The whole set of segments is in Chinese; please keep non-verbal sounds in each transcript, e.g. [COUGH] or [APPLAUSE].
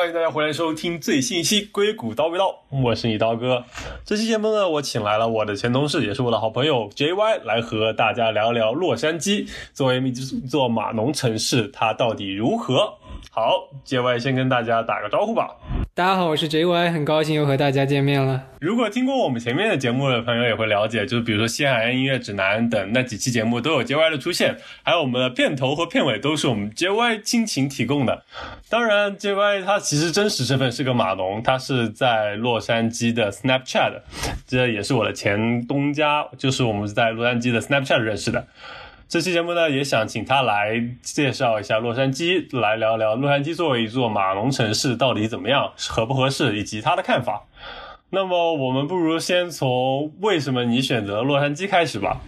欢迎大家回来收听最新一期《硅谷叨逼叨》，我是你刀哥。这期节目呢，我请来了我的前同事，也是我的好朋友 JY 来和大家聊聊洛杉矶作为一座码农城市，它到底如何。好，JY 先跟大家打个招呼吧。大家好，我是 JY，很高兴又和大家见面了。如果听过我们前面的节目的朋友也会了解，就是比如说《西海岸音乐指南》等那几期节目都有 JY 的出现，还有我们的片头和片尾都是我们 JY 亲情提供的。当然，JY 他其实真实身份是个码农，他是在洛杉矶的 Snapchat，这也是我的前东家，就是我们在洛杉矶的 Snapchat 认识的。这期节目呢，也想请他来介绍一下洛杉矶，来聊聊洛杉矶作为一座马龙城市到底怎么样，合不合适，以及他的看法。那么，我们不如先从为什么你选择洛杉矶开始吧。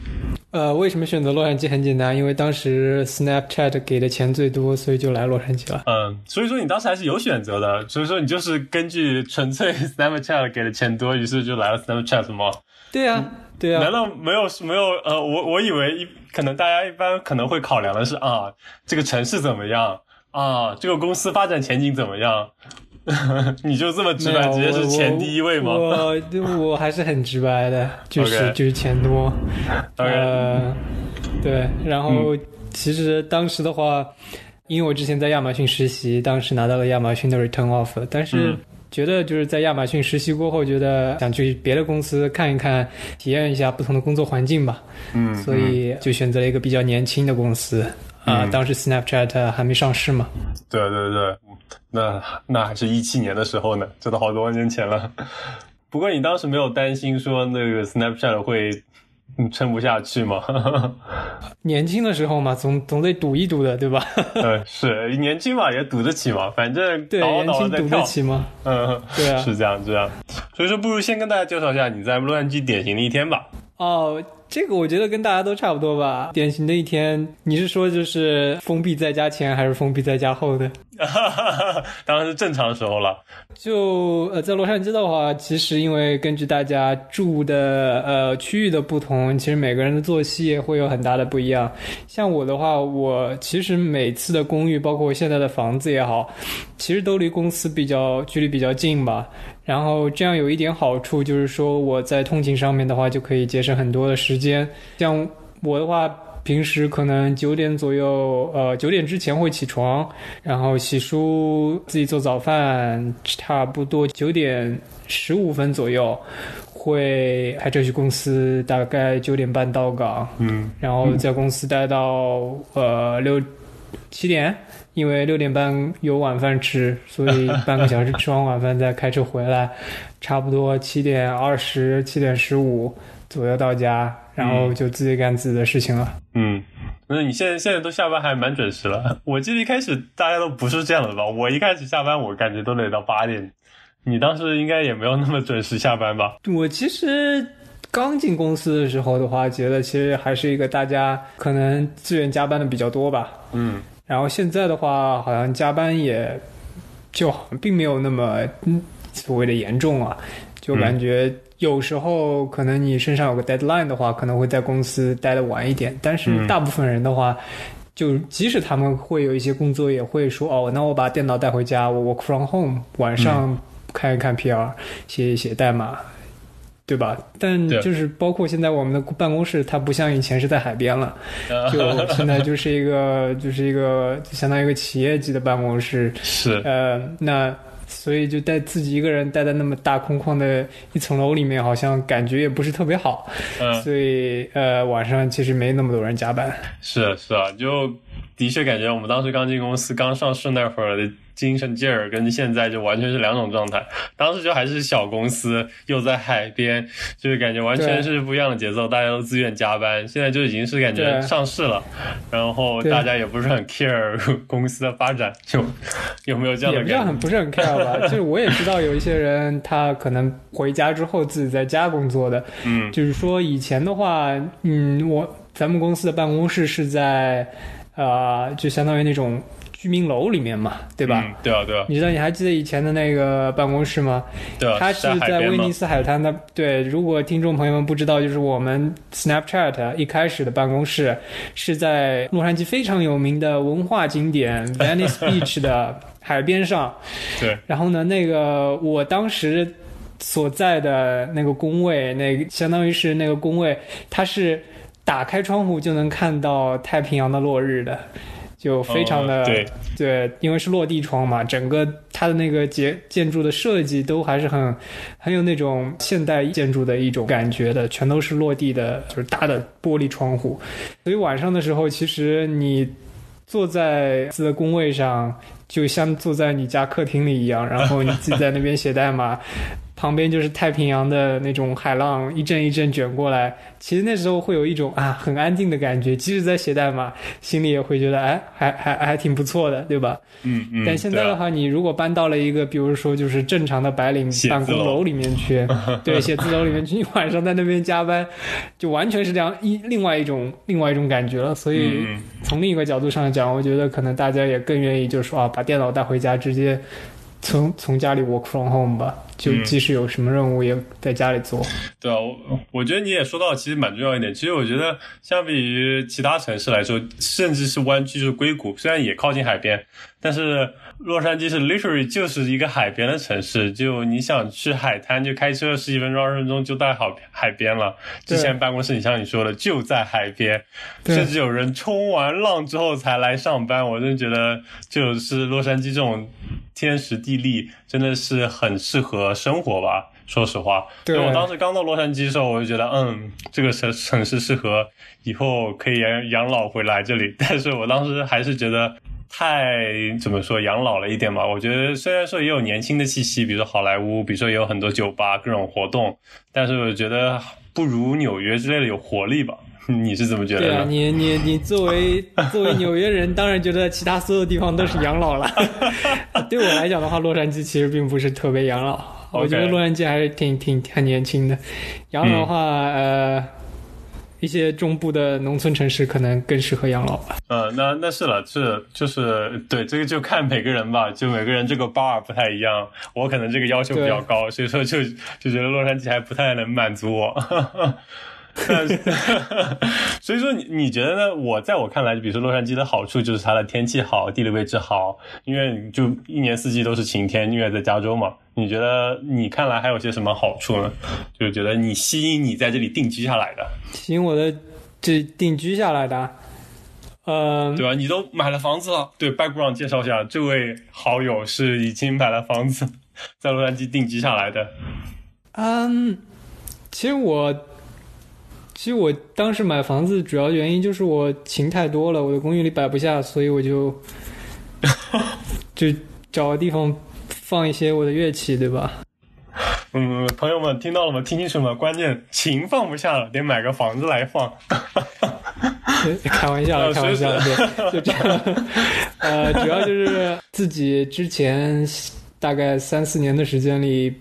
呃，为什么选择洛杉矶？很简单，因为当时 Snapchat 给的钱最多，所以就来洛杉矶了。嗯，所以说你当时还是有选择的，所以说你就是根据纯粹 Snapchat 给的钱多，于是就来了 Snapchat 吗？对呀，对啊。难道没有没有？呃，我我以为一。可能大家一般可能会考量的是啊，这个城市怎么样啊，这个公司发展前景怎么样？[LAUGHS] 你就这么直白，直接是钱第一位吗？我我还是很直白的，就是就是钱多。呃，对，然后其实当时的话，因为我之前在亚马逊实习，当时拿到了亚马逊的 return offer，但是。觉得就是在亚马逊实习过后，觉得想去别的公司看一看，体验一下不同的工作环境吧。嗯，所以就选择了一个比较年轻的公司。啊，当时 Snapchat 还没上市嘛。对对对，那那还是一七年的时候呢，这都好多年前了。不过你当时没有担心说那个 Snapchat 会。你撑不下去吗？[LAUGHS] 年轻的时候嘛，总总得赌一赌的，对吧？嗯，[LAUGHS] 是年轻嘛，也赌得起嘛，反正对年轻赌得起吗？嗯，对啊，是这样这样。所以说，不如先跟大家介绍一下你在洛杉矶典型的一天吧。哦。这个我觉得跟大家都差不多吧。典型的一天，你是说就是封闭在家前还是封闭在家后的？[LAUGHS] 当然是正常时候了。就呃，在洛杉矶的话，其实因为根据大家住的呃区域的不同，其实每个人的作息也会有很大的不一样。像我的话，我其实每次的公寓，包括我现在的房子也好，其实都离公司比较距离比较近吧。然后这样有一点好处，就是说我在通勤上面的话，就可以节省很多的时间。像我的话，平时可能九点左右，呃，九点之前会起床，然后洗漱，自己做早饭，差不多九点十五分左右会开车去公司，大概九点半到岗，嗯，然后在公司待到呃六七点。因为六点半有晚饭吃，所以 [LAUGHS] 半个小时吃完晚饭再开车回来，差不多七点二十、七点十五左右到家，然后就自己干自己的事情了。嗯，那你现在现在都下班还蛮准时了。[LAUGHS] 我记得一开始大家都不是这样的吧？我一开始下班我感觉都得到八点，你当时应该也没有那么准时下班吧？我其实刚进公司的时候的话，觉得其实还是一个大家可能自愿加班的比较多吧。嗯。然后现在的话，好像加班也就并没有那么所谓的严重啊，就感觉有时候可能你身上有个 deadline 的话，可能会在公司待的晚一点。但是大部分人的话，就即使他们会有一些工作，也会说哦，那我把电脑带回家，我 work from home，晚上看一看 PR，写一写代码。对吧？但就是包括现在我们的办公室，它不像以前是在海边了，[LAUGHS] 就现在就是一个就是一个相当于一个企业级的办公室。[LAUGHS] 是呃，那所以就带自己一个人待在那么大空旷的一层楼里面，好像感觉也不是特别好。嗯，所以呃，晚上其实没那么多人加班。是啊，是啊，就的确感觉我们当时刚进公司、刚上市那会儿的。精神劲儿跟现在就完全是两种状态。当时就还是小公司，又在海边，就是感觉完全是不一样的节奏，大家都自愿加班。现在就已经是感觉上市了，然后大家也不是很 care [LAUGHS] 公司的发展，就 [LAUGHS] 有没有这样的感觉？也不很不是很 [LAUGHS] care 吧？就是我也知道有一些人，他可能回家之后自己在家工作的。嗯，就是说以前的话，嗯，我咱们公司的办公室是在，呃，就相当于那种。居民楼里面嘛，对吧？嗯，对啊，对啊，你知道你还记得以前的那个办公室吗？对啊，它是在威尼斯海滩的。对，如果听众朋友们不知道，就是我们 Snapchat 一开始的办公室是在洛杉矶非常有名的文化景点 Venice [LAUGHS] Beach 的海边上。对，然后呢，那个我当时所在的那个工位，那个相当于是那个工位，它是打开窗户就能看到太平洋的落日的，就非常的、哦对对，因为是落地窗嘛，整个它的那个结建筑的设计都还是很很有那种现代建筑的一种感觉的，全都是落地的，就是大的玻璃窗户，所以晚上的时候，其实你坐在自己的工位上，就像坐在你家客厅里一样，然后你自己在那边写代码。旁边就是太平洋的那种海浪一阵一阵卷过来，其实那时候会有一种啊很安静的感觉，即使在写代码，心里也会觉得哎还还还挺不错的，对吧？嗯嗯。但现在的话，你如果搬到了一个，比如说就是正常的白领办公楼里面去，[LAUGHS] 对，写字楼里面去，你晚上在那边加班，就完全是这样一另外一种另外一种感觉了。所以从另一个角度上讲，我觉得可能大家也更愿意就是说啊，把电脑带回家，直接从从家里 work from home 吧，就嗯即使有什么任务也在家里做。对啊，我我觉得你也说到，其实蛮重要一点。其实我觉得，相比于其他城市来说，甚至是湾区，就是硅谷，虽然也靠近海边，但是洛杉矶是 literally 就是一个海边的城市。就你想去海滩，就开车十几分钟、二十分钟就到海海边了。之前办公室，你像你说的，就在海边，甚至有人冲完浪之后才来上班。我真的觉得，就是洛杉矶这种天时地利，真的是很适合生活吧。说实话，对我当时刚到洛杉矶的时候，我就觉得，嗯，这个城城市适合以后可以养养老回来这里。[LAUGHS] 但是我当时还是觉得太怎么说养老了一点吧。我觉得虽然说也有年轻的气息，比如说好莱坞，比如说也有很多酒吧各种活动，但是我觉得不如纽约之类的有活力吧。[LAUGHS] 你是怎么觉得对啊？你你你作为 [LAUGHS] 作为纽约人，当然觉得其他所有地方都是养老了。[LAUGHS] 对我来讲的话，洛杉矶其实并不是特别养老。我觉得洛杉矶还是挺挺很年轻的。养老的话，呃，一些中部的农村城市可能更适合养老吧。嗯，那那是了，是就是对这个就看每个人吧，就每个人这个 bar 不太一样，我可能这个要求比较高，所以说就就觉得洛杉矶还不太能满足我。[LAUGHS] 所以说你你觉得呢？我在我看来，比如说洛杉矶的好处就是它的天气好，地理位置好，因为就一年四季都是晴天，因为在加州嘛。你觉得你看来还有些什么好处呢？就是觉得你吸引你在这里定居下来的，吸引我的这定居下来的啊，呃，对吧？你都买了房子了，对，background 介绍一下，这位好友是已经买了房子，在洛杉矶定居下来的。嗯，其实我，其实我当时买房子主要原因就是我琴太多了，我的公寓里摆不下，所以我就就找个地方放一些我的乐器，对吧？嗯，朋友们听到了吗？听清楚了吗？关键琴放不下了，得买个房子来放。[LAUGHS] 开玩笑开玩笑对，就这样。呃，主要就是自己之前大概三四年的时间里，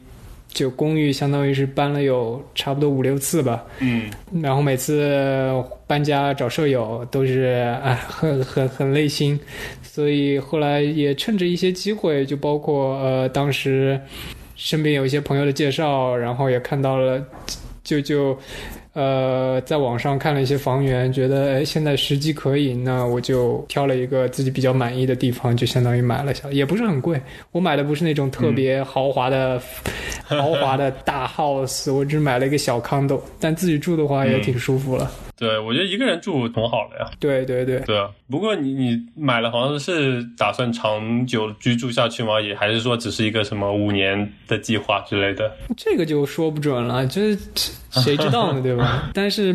就公寓相当于是搬了有差不多五六次吧。嗯然后每次搬家找舍友都是哎很很很累心，所以后来也趁着一些机会，就包括呃当时身边有一些朋友的介绍，然后也看到了，就就呃在网上看了一些房源，觉得哎现在时机可以，那我就挑了一个自己比较满意的地方，就相当于买了下，也不是很贵，我买的不是那种特别豪华的、[LAUGHS] 豪华的大 house，我只买了一个小 condo，但自己住的话也挺舒服了。[LAUGHS] 对，我觉得一个人住挺好的呀。对对对，对啊，不过你你买了房子是打算长久居住下去吗？也还是说只是一个什么五年的计划之类的？这个就说不准了，就是谁知道呢，对吧？[LAUGHS] 但是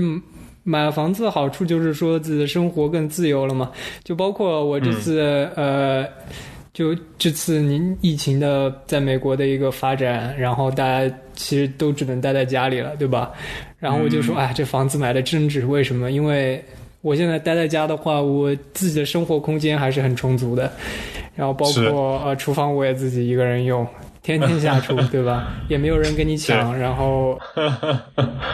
买了房子的好处就是说自己的生活更自由了嘛，就包括我这次、呃。就这次您疫情的在美国的一个发展，然后大家其实都只能待在家里了，对吧？然后我就说，哎，这房子买的真值，为什么？因为我现在待在家的话，我自己的生活空间还是很充足的，然后包括呃厨房我也自己一个人用，天天下厨，对吧？[LAUGHS] 也没有人跟你抢，然后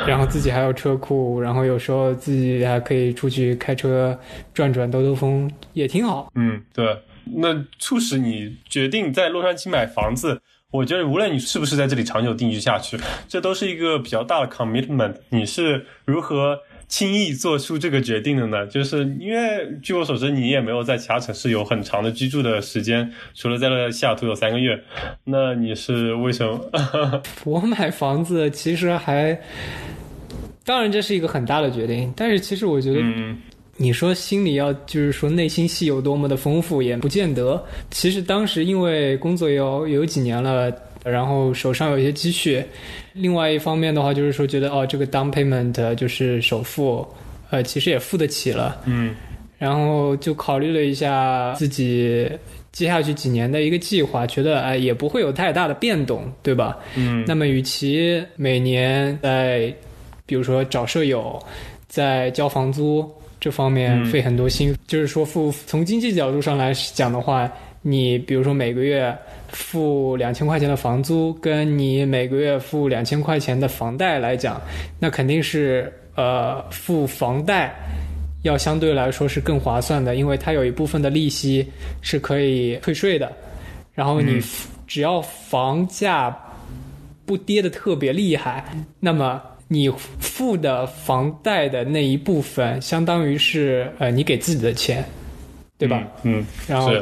然后自己还有车库，然后有时候自己还可以出去开车转转兜兜风，也挺好。嗯，对，那促使你决定在洛杉矶买房子？我觉得无论你是不是在这里长久定居下去，这都是一个比较大的 commitment。你是如何轻易做出这个决定的呢？就是因为据我所知，你也没有在其他城市有很长的居住的时间，除了在了西雅图有三个月。那你是为什么？[LAUGHS] 我买房子其实还，当然这是一个很大的决定，但是其实我觉得。你说心里要就是说内心戏有多么的丰富，也不见得。其实当时因为工作有有几年了，然后手上有一些积蓄。另外一方面的话，就是说觉得哦，这个 down payment 就是首付，呃，其实也付得起了。嗯。然后就考虑了一下自己接下去几年的一个计划，觉得哎也不会有太大的变动，对吧？嗯。那么与其每年在比如说找舍友，在交房租。这方面费很多心，就是说付从经济角度上来讲的话，你比如说每个月付两千块钱的房租，跟你每个月付两千块钱的房贷来讲，那肯定是呃付房贷要相对来说是更划算的，因为它有一部分的利息是可以退税的，然后你只要房价不跌的特别厉害，那么。你付的房贷的那一部分，相当于是呃你给自己的钱，对吧？嗯，然后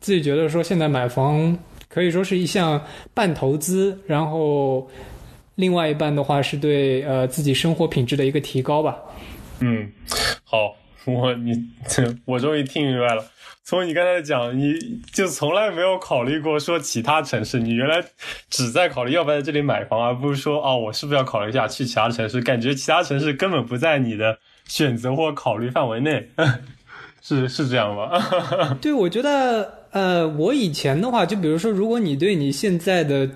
自己觉得说现在买房可以说是一项半投资，然后另外一半的话是对呃自己生活品质的一个提高吧。嗯，好，我你我终于听明白了。从你刚才讲，你就从来没有考虑过说其他城市，你原来只在考虑要不要在这里买房，而不是说哦，我是不是要考虑一下去其他城市？感觉其他城市根本不在你的选择或考虑范围内，[LAUGHS] 是是这样吗？[LAUGHS] 对，我觉得，呃，我以前的话，就比如说，如果你对你现在的。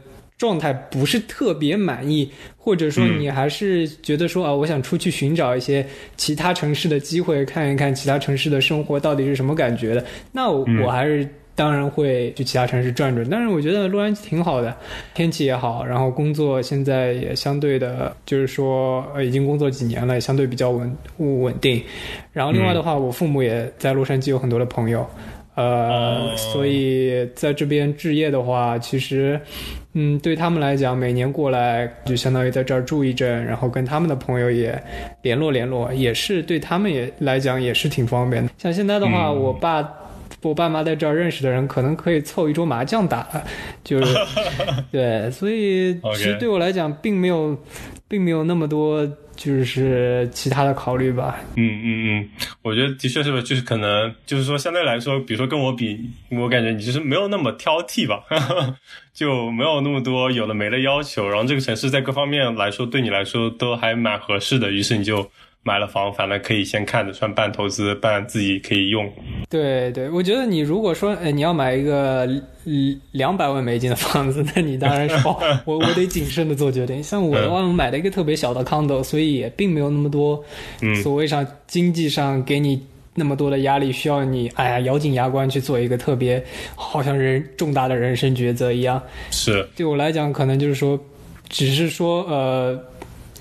状态不是特别满意，或者说你还是觉得说啊，我想出去寻找一些其他城市的机会，看一看其他城市的生活到底是什么感觉的。那我还是当然会去其他城市转转。但是我觉得洛杉矶挺好的，天气也好，然后工作现在也相对的，就是说呃已经工作几年了，相对比较稳稳定。然后另外的话，我父母也在洛杉矶有很多的朋友。呃，所以在这边置业的话，其实，嗯，对他们来讲，每年过来就相当于在这儿住一阵，然后跟他们的朋友也联络联络，也是对他们也来讲也是挺方便的。像现在的话，我爸、我爸妈在这儿认识的人，可能可以凑一桌麻将打，[LAUGHS] 就是 [LAUGHS] 对，所以其实对我来讲，并没有，并没有那么多。就是其他的考虑吧。嗯嗯嗯，我觉得的确是，就是可能就是说，相对来说，比如说跟我比，我感觉你就是没有那么挑剔吧，[LAUGHS] 就没有那么多有的没的要求。然后这个城市在各方面来说，对你来说都还蛮合适的，于是你就。买了房，反正可以先看着，算半投资，半自己可以用。对对，我觉得你如果说，哎，你要买一个两百万美金的房子，[LAUGHS] 那你当然是，[LAUGHS] 我我得谨慎的做决定。像我的话，我买了一个特别小的 condo，所以也并没有那么多，所谓上经济上给你那么多的压力，需要你哎呀咬紧牙关去做一个特别好像人重大的人生抉择一样。是，对我来讲，可能就是说，只是说，呃。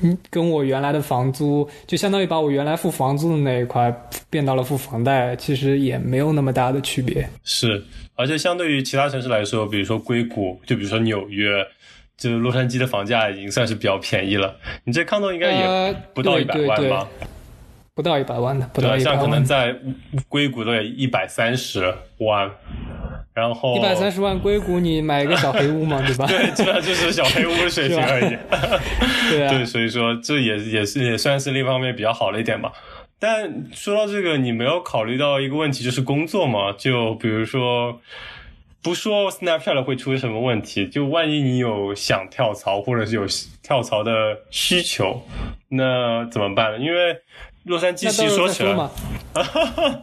嗯，跟我原来的房租，就相当于把我原来付房租的那一块变到了付房贷，其实也没有那么大的区别。是，而且相对于其他城市来说，比如说硅谷，就比如说纽约，就洛杉矶的房价已经算是比较便宜了。你这康东应该也不到一百万吧？不到一百万的，不到一百万。像可能在硅谷都得一百三十万。然后一百三十万硅谷，你买一个小黑屋嘛，对吧？[LAUGHS] 对，基本上就是小黑屋的水平而已。[LAUGHS] 对啊，对，所以说这也也是也算是另一方面比较好的一点吧。但说到这个，你没有考虑到一个问题，就是工作嘛？就比如说，不说 Snapchat 会出什么问题，就万一你有想跳槽，或者是有跳槽的需求，那怎么办呢？因为洛杉矶其实说起来，对吧？[LAUGHS]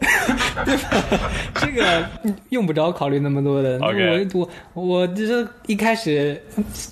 这个用不着考虑那么多的。我我我这一开始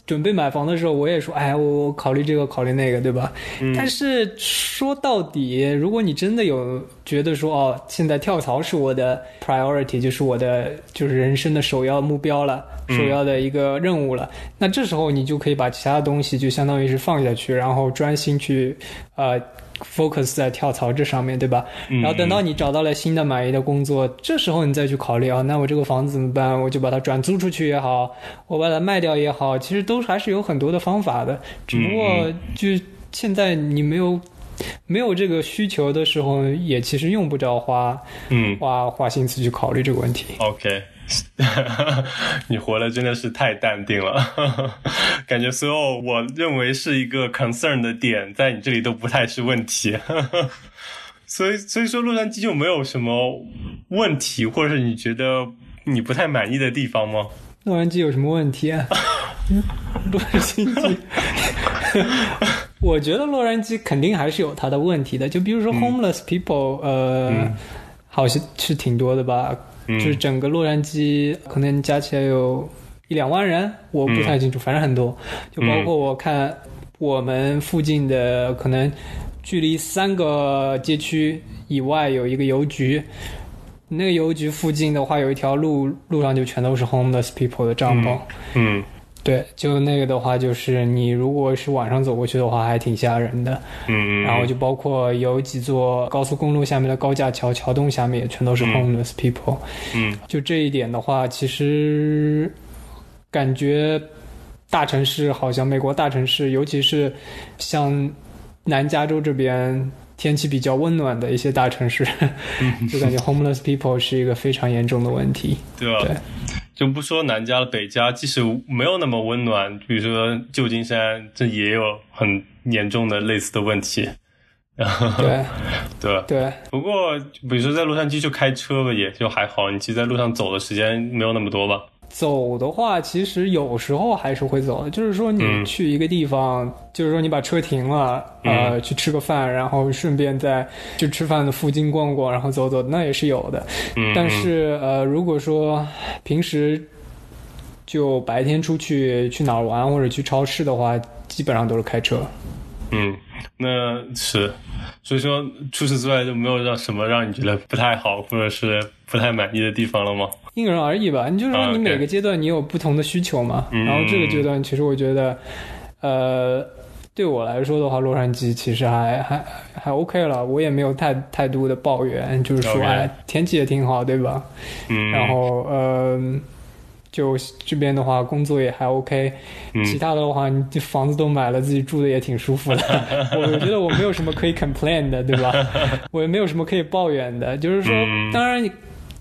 准备买房的时候，我也说，哎，我考虑这个，考虑那个，对吧？但是说到底，如果你真的有觉得说，哦，现在跳槽是我的 priority，就是我的就是人生的首要目标了。首要的一个任务了，那这时候你就可以把其他的东西就相当于是放下去，然后专心去去呃 focus 在跳槽这上面，对吧？嗯然后等到你找到了新的满意的工作，这时候你再去考虑啊，那我这个房子怎么办？我就把它转租出去也好，我把它卖掉也好，其实都还是有很多的方法的。只不过就现在你没有没有这个需求的时候，也其实用不着花嗯花花心思去考虑这个问题。，OK，[LAUGHS] 你活的真的是太淡定了，[LAUGHS] 感觉所有我认为是一个 concern 的点，在你这里都不太是问题。[LAUGHS] 所以，所以说洛杉矶就没有什么问题，或者是你觉得你不太满意的地方吗？洛杉矶有什么问题啊？嗯洛杉矶，我觉得洛杉矶肯定还是有它的问题的。就比如说 homeless people，、呃，好像是挺多的吧。嗯就是整个洛杉矶可能加起来有一两万人，我不太清楚，反正很多。就包括我看我们附近的，可能距离三个街区以外有一个邮局。那个邮局附近的话，有一条路，路上就全都是 homeless people 的帐篷。嗯对，就那个的话，就是你如果是晚上走过去的话，还挺吓人的。嗯，然后就包括有几座高速公路下面的高架桥，桥洞下面也全都是 homeless people。嗯就这一点的话，其实感觉大城市好像美国大城市，尤其是像南加州这边天气比较温暖的一些大城市，[LAUGHS] 就感觉 homeless people 是一个非常严重的问题。对吧？对就不说南加了，北加即使没有那么温暖，比如说旧金山，这也有很严重的类似的问题。[LAUGHS] 对对？对，不过，比如说在洛杉矶就开车吧，也就还好。你其实在路上走的时间没有那么多吧？走的话，其实有时候还是会走的。就是说，你嗯去一个地方，就是说你把车停了，呃，去吃个饭，然后顺便在就吃饭的附近逛逛，然后走走，那也是有的。嗯，但是呃，如果说平时就白天出去去哪儿玩或者去超市的话，基本上都是开车。嗯，[LAUGHS] 那是，所以说除此之外就没有让什么让你觉得不太好或者是不太满意的地方了吗？因人而异吧。你就是啊说，你每个阶段你有不同的需求嘛。嗯然后这个阶段，其实我觉得，呃，对我来说的话，洛杉矶其实还还还 OK 了，我也没有太太多的抱怨，就是说哎，天气也挺好，对吧？嗯，然后，呃。就这边的话，工作也还 OK，、嗯其他的话，你这房子都买了，自己住的也挺舒服的。[LAUGHS] 我觉得我没有什么可以 complain 的，对吧？[LAUGHS] 我也没有什么可以抱怨的。就是说，嗯当然，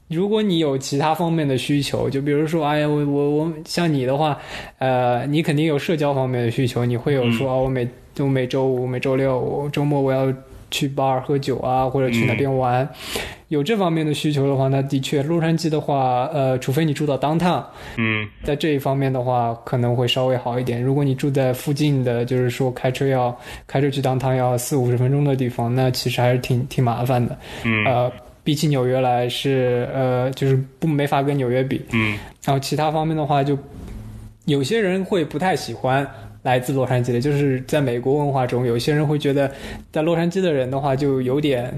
如果你有其他方面的需求，就比如说，哎呀，我我我像你的话，呃，你肯定有社交方面的需求，你会有说，哦，我每我每周五、每周六、周末我要去 bar 喝酒啊，或者去那边玩。有这方面的需求的话，那的确，洛杉矶的话，呃，除非你住到 downtown，嗯在这一方面的话，可能会稍微好一点。如果你住在附近的，就是说开车要开车去当趟要四五十分钟的地方，那其实还是挺挺麻烦的。嗯呃，比起纽约来是呃，就是不没法跟纽约比。嗯然后其他方面的话，就有些人会不太喜欢来自洛杉矶的，就是在美国文化中，有些人会觉得在洛杉矶的人的话，就有点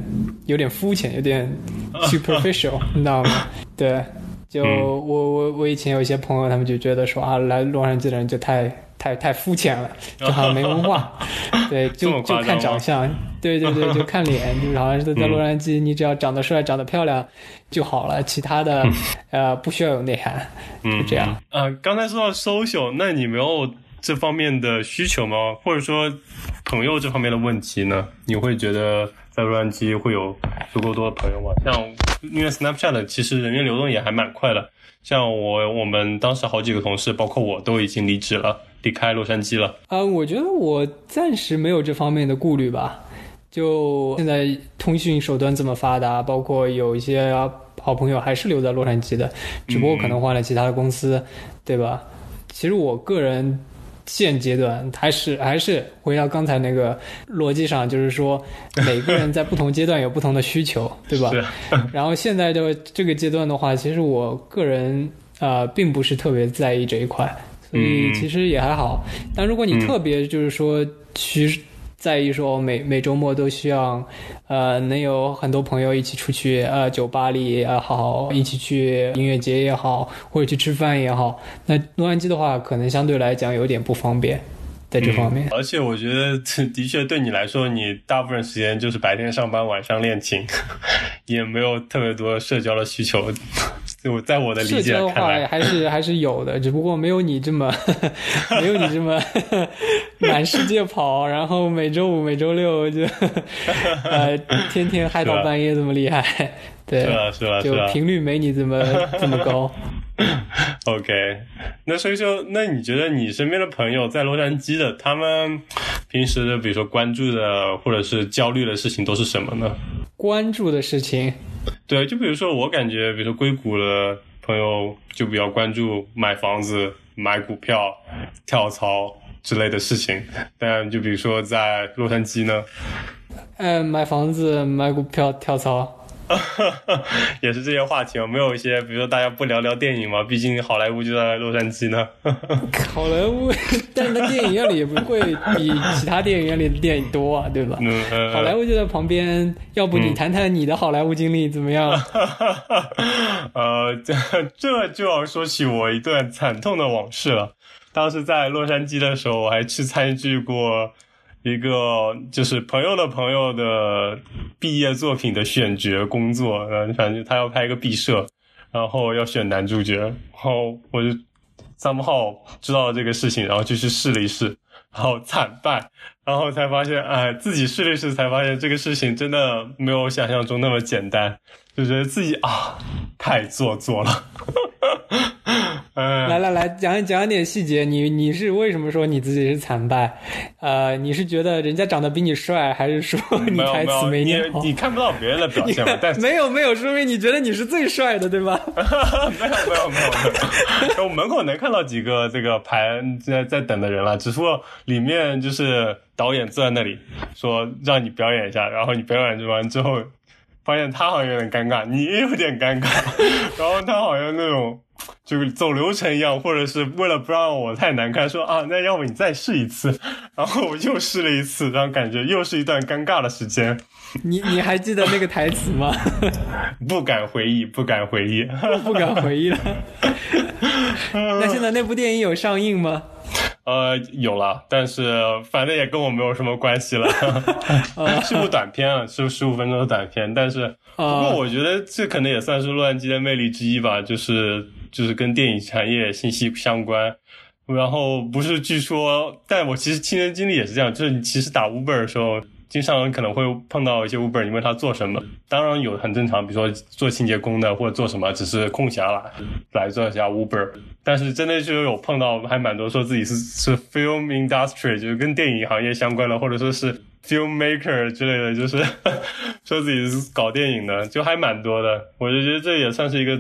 有点肤浅，有点 [LAUGHS] superficial，你知道吗？对，就嗯我我我以前有一些朋友，他们就觉得说啊，来洛杉矶的人就太太太肤浅了，[LAUGHS] 就好像没文化，[LAUGHS] 对，就就看长相，对对对，就看脸，就是好像是在洛杉矶，你只要长得帅、长得漂亮就好了，其他的呃不需要有内涵，嗯，就这样。呃、刚才说到 social，那你没有这方面的需求吗？或者说朋友这方面的问题呢？你会觉得在洛杉矶会有足够多的朋友吗？像因为 Snapchat 其实人员流动也还蛮快的，像我我们当时好几个同事，包括我都已经离职了，离开洛杉矶了。啊，我觉得我暂时没有这方面的顾虑吧。就现在通讯手段这么发达，包括有一些好朋友还是留在洛杉矶的，只不过可能换了其他的公司，对吧？其实我个人现阶段还是还是回到刚才那个逻辑上，就是说每个人在不同阶段有不同的需求，[LAUGHS] 对吧？是 [LAUGHS] 然后现在的这个阶段的话，其实我个人呃并不是特别在意这一块，所以嗯其实也还好。但如果你嗯特别就是说需在意说每每周末都需要呃能有很多朋友一起出去呃酒吧里也好，一起去音乐节也好，或者去吃饭也好，那洛杉矶的话可能相对来讲有点不方便。在这方面。而且我觉得的确对你来说，你大部分时间就是白天上班，晚上练琴，也没有特别多社交的需求。就在我的理解的话，还是还是有的，只不过没有你这么没有你这么 [LAUGHS] 满世界跑，然后每周五、每周六就 [LAUGHS] 呃天天嗨到半夜这么厉害。对，是吧？是吧？就频率没你这么这么高。[LAUGHS] OK，那所以说，那你觉得你身边的朋友在洛杉矶的，他们平时的，比如说关注的或者是焦虑的事情都是什么呢？关注的事情，[LAUGHS] 对，就比如说我感觉，比如说硅谷的朋友就比较关注买房子、买股票、跳槽之类的事情，但就比如说在洛杉矶呢，嗯，买房子、买股票、跳槽。[LAUGHS] 也是这些话题吗？没有一些，比如说大家不聊聊电影吗？毕竟好莱坞就在洛杉矶呢。[LAUGHS] 好莱坞，但是在电影院里也不会比其他电影院里的电影多啊，对吧？嗯。好莱坞就在旁边，要不你谈谈你的好莱坞经历怎么样？[LAUGHS] 呃，这这就要说起我一段惨痛的往事了。当时在洛杉矶的时候，我还去参与过。一个就是朋友的朋友的毕业作品的选角工作，嗯，反正他要拍一个毕设，然后要选男主角，然后我就三号知道了这个事情，然后就去试了一试，然后惨败，然后才发现，哎，自己试了一试，才发现这个事情真的没有想象中那么简单，就觉得自己啊，太做作了。来来来，讲讲点细节。你你是为什么说你自己是惨败？呃，你是觉得人家长得比你帅，还是说你台词没念好？你看不到别人的表现吗？[LAUGHS] 但没有没有，说明你觉得你是最帅的，对吧？[LAUGHS] 没有没有没有，我门口能看到几个这个排在在等的人了，只不过里面就是导演坐在那里说让你表演一下，然后你表演完之后，发现他好像有点尴尬，你也有点尴尬，[LAUGHS] 然后他好像那种。就是走流程一样，或者是为了不让我太难堪，说啊，那要不你再试一次，然后我又试了一次，然后感觉又是一段尴尬的时间。你你还记得那个台词吗？[LAUGHS] 不敢回忆，不敢回忆，不敢回忆了。[LAUGHS] 那现在那部电影有上映吗？呃，有了，但是反正也跟我没有什么关系了。[LAUGHS] 是部短片啊，是十五分钟的短片，但是不过我觉得这可能也算是洛杉矶的魅力之一吧，就是就是跟电影产业息息相关。然后不是据说，但我其实亲身经历也是这样，就是你其实打 Uber 的时候。经常可能会碰到一些 Uber，你问他做什么，当然有很正常，比如说做清洁工的或者做什么，只是空闲了来做一下 Uber。但是真的就有碰到还蛮多说自己是是 film industry，就是跟电影行业相关的，或者说是。Filmmaker 之类的，就是 [LAUGHS] 说自己是搞电影的，就还蛮多的。我就觉得这也算是一个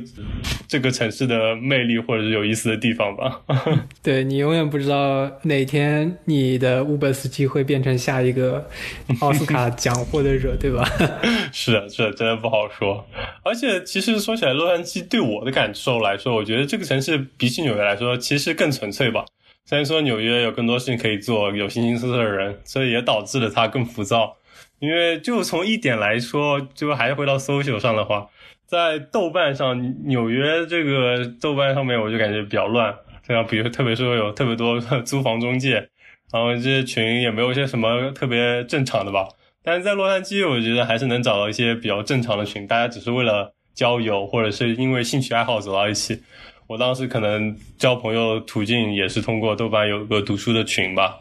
这个城市的魅力或者是有意思的地方吧。[LAUGHS] 对你永远不知道哪天你的 Uber 司机会变成下一个 [LAUGHS] 奥斯卡奖获得者，对吧？是啊，是真的不好说。而且其实说起来，洛杉矶对我的感受来说，我觉得这个城市比起纽约来说，其实更纯粹吧。虽然说纽约有更多事情可以做，有形形色色的人，所以也导致了它更浮躁。因为就从一点来说，就还是回到 social 上的话，在豆瓣上，纽约这个豆瓣上面，我就感觉比较乱。这样，比如特别说有特别多租房中介，然后这些群也没有一些什么特别正常的吧。但是在洛杉矶，我觉得还是能找到一些比较正常的群，大家只是为了交友，或者是因为兴趣爱好走到一起。我当时可能交朋友途径也是通过豆瓣有个读书的群吧，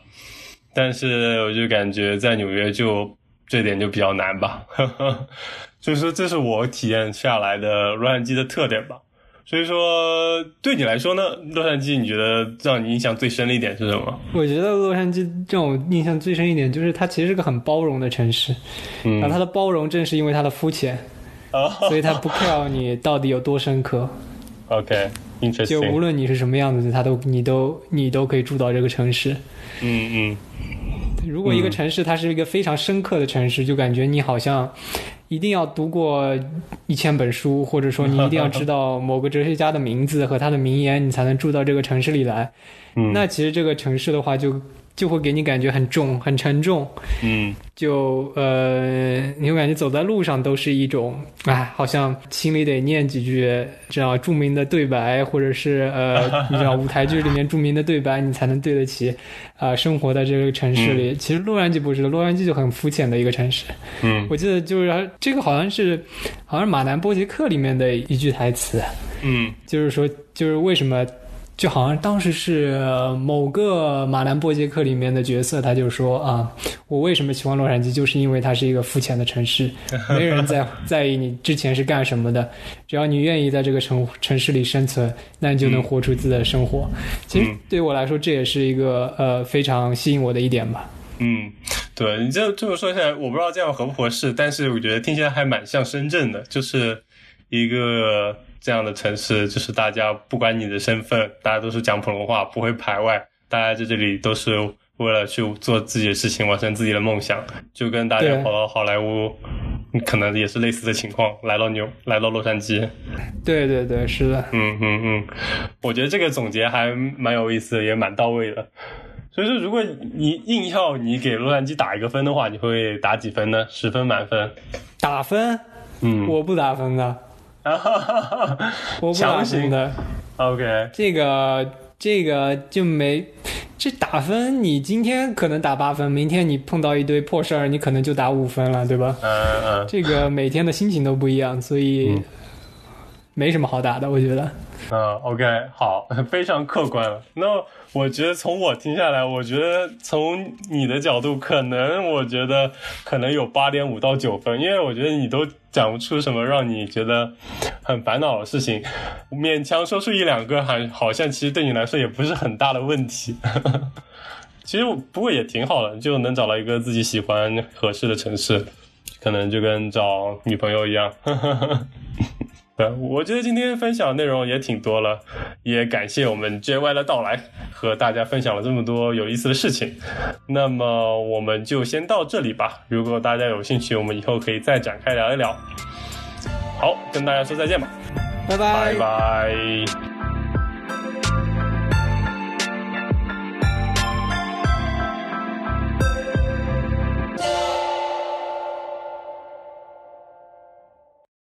但是我就感觉在纽约就这点就比较难吧，[LAUGHS] 所以说这是我体验下来的洛杉矶的特点吧。所以说对你来说呢，洛杉矶你觉得让你印象最深的一点是什么？我觉得洛杉矶让我印象最深一点就是它其实是个很包容的城市，然后它的包容正是因为它的肤浅，所以它不 [LAUGHS] care 你到底有多深刻。OK。就无论你是什么样子，他都你都你都可以住到这个城市。嗯嗯。如果一个城市它是一个非常深刻的城市，就感觉你好像一定要读过一千本书，或者说你一定要知道 [LAUGHS] 某个哲学家的名字和他的名言，你才能住到这个城市里来。那其实这个城市的话，就就会给你感觉很重、很沉重。嗯，就呃，你会感觉走在路上都是一种，哎，好像心里得念几句这样著名的对白，或者是呃，[LAUGHS] 你知道舞台剧里面著名的对白，你才能对得起啊、生活在这个城市里。其实洛杉矶不是，洛杉矶就很肤浅的一个城市。嗯我记得就是这个好像是，好像是马南波杰克里面的一句台词，嗯就是说，就是为什么，就好像当时是呃某个马兰波杰克里面的角色，他就说啊，我为什么喜欢洛杉矶，就是因为它是一个肤浅的城市，[LAUGHS] 没人在在意你之前是干什么的，只要你愿意在这个城城市里生存，那你就能活出自己的生活。其实嗯对我来说，这也是一个呃非常吸引我的一点吧。嗯，对你这这么说起来，我不知道这样合不合适，但是我觉得听起来还蛮像深圳的，就是一个这样的城市，就是大家不管你的身份，大家都是讲普通话，不会排外，大家在这里都是为了去做自己的事情，完成自己的梦想，就跟大家跑到好莱坞，可能也是类似的情况，来到纽，来到洛杉矶。对对对，是的。嗯嗯嗯，我觉得这个总结还蛮有意思的，也蛮到位的。所以说，如果你硬要你给洛杉矶打一个分的话，你会打几分呢？十分满分？打分，嗯，我不打分的，我不打强行的。OK，这个这个就没这打分，你今天可能打八分，明天你碰到一堆破事儿，你可能就打五分了，对吧？嗯嗯这个每天的心情都不一样，所以嗯没什么好打的，我觉得。嗯，OK，好，[LAUGHS] 非常客观了。那我觉得从我听下来，我觉得从你的角度，可能我觉得可能有八点五到九分，因为我觉得你都讲不出什么让你觉得很烦恼的事情，勉强说出一两个，还好像其实对你来说也不是很大的问题。[LAUGHS] 其实不过也挺好的，就能找到一个自己喜欢、合适的城市，可能就跟找女朋友一样。对，[LAUGHS] 我觉得今天分享的内容也挺多了，也感谢我们 JY 的到来，和大家分享了这么多有意思的事情。那么我们就先到这里吧。如果大家有兴趣，我们以后可以再展开聊一聊。好，跟大家说再见吧，拜拜拜拜